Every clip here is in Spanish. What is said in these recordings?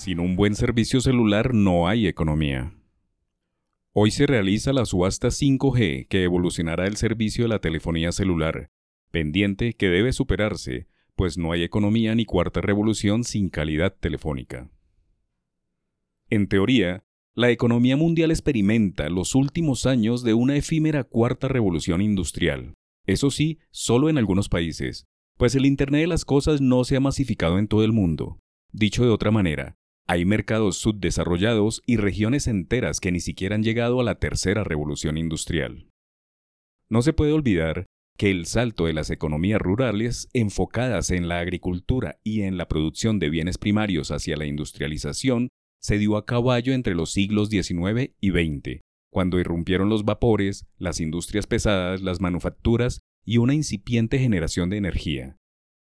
Sin un buen servicio celular no hay economía. Hoy se realiza la subasta 5G que evolucionará el servicio de la telefonía celular, pendiente que debe superarse, pues no hay economía ni cuarta revolución sin calidad telefónica. En teoría, la economía mundial experimenta los últimos años de una efímera cuarta revolución industrial. Eso sí, solo en algunos países, pues el Internet de las Cosas no se ha masificado en todo el mundo. Dicho de otra manera, hay mercados subdesarrollados y regiones enteras que ni siquiera han llegado a la tercera revolución industrial. No se puede olvidar que el salto de las economías rurales enfocadas en la agricultura y en la producción de bienes primarios hacia la industrialización se dio a caballo entre los siglos XIX y XX, cuando irrumpieron los vapores, las industrias pesadas, las manufacturas y una incipiente generación de energía.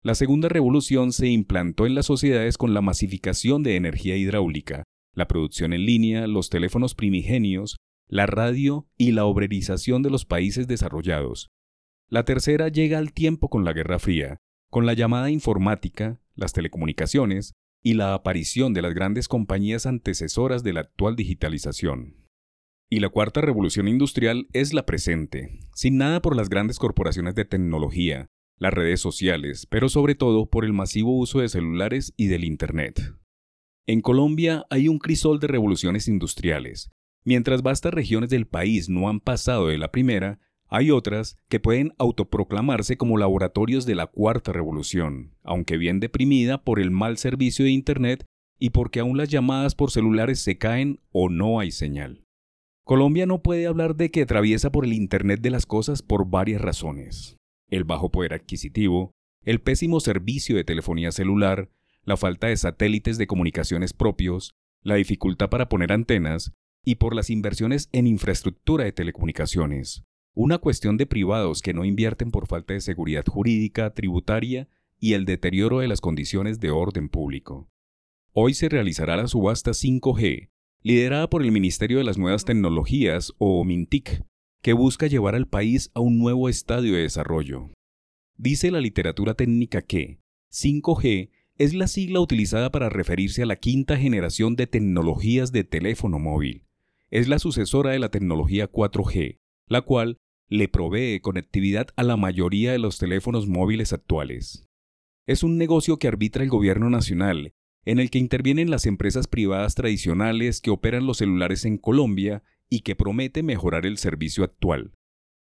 La segunda revolución se implantó en las sociedades con la masificación de energía hidráulica, la producción en línea, los teléfonos primigenios, la radio y la obrerización de los países desarrollados. La tercera llega al tiempo con la Guerra Fría, con la llamada informática, las telecomunicaciones y la aparición de las grandes compañías antecesoras de la actual digitalización. Y la cuarta revolución industrial es la presente, sin nada por las grandes corporaciones de tecnología, las redes sociales, pero sobre todo por el masivo uso de celulares y del Internet. En Colombia hay un crisol de revoluciones industriales. Mientras vastas regiones del país no han pasado de la primera, hay otras que pueden autoproclamarse como laboratorios de la cuarta revolución, aunque bien deprimida por el mal servicio de Internet y porque aún las llamadas por celulares se caen o no hay señal. Colombia no puede hablar de que atraviesa por el Internet de las cosas por varias razones el bajo poder adquisitivo, el pésimo servicio de telefonía celular, la falta de satélites de comunicaciones propios, la dificultad para poner antenas y por las inversiones en infraestructura de telecomunicaciones. Una cuestión de privados que no invierten por falta de seguridad jurídica, tributaria y el deterioro de las condiciones de orden público. Hoy se realizará la subasta 5G, liderada por el Ministerio de las Nuevas Tecnologías o MINTIC, que busca llevar al país a un nuevo estadio de desarrollo. Dice la literatura técnica que 5G es la sigla utilizada para referirse a la quinta generación de tecnologías de teléfono móvil. Es la sucesora de la tecnología 4G, la cual le provee conectividad a la mayoría de los teléfonos móviles actuales. Es un negocio que arbitra el gobierno nacional, en el que intervienen las empresas privadas tradicionales que operan los celulares en Colombia y que promete mejorar el servicio actual.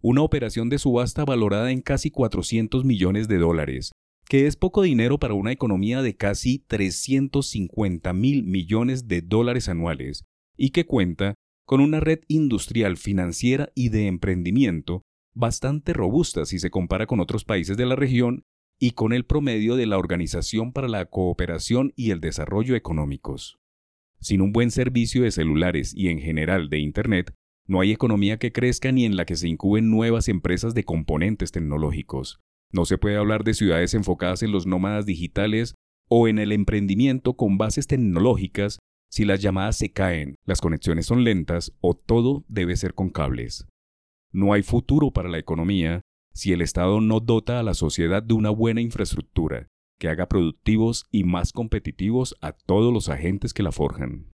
Una operación de subasta valorada en casi 400 millones de dólares, que es poco dinero para una economía de casi 350 mil millones de dólares anuales, y que cuenta con una red industrial financiera y de emprendimiento bastante robusta si se compara con otros países de la región y con el promedio de la Organización para la Cooperación y el Desarrollo Económicos. Sin un buen servicio de celulares y en general de Internet, no hay economía que crezca ni en la que se incuben nuevas empresas de componentes tecnológicos. No se puede hablar de ciudades enfocadas en los nómadas digitales o en el emprendimiento con bases tecnológicas si las llamadas se caen, las conexiones son lentas o todo debe ser con cables. No hay futuro para la economía si el Estado no dota a la sociedad de una buena infraestructura, que haga productivos y más competitivos a todos los agentes que la forjan.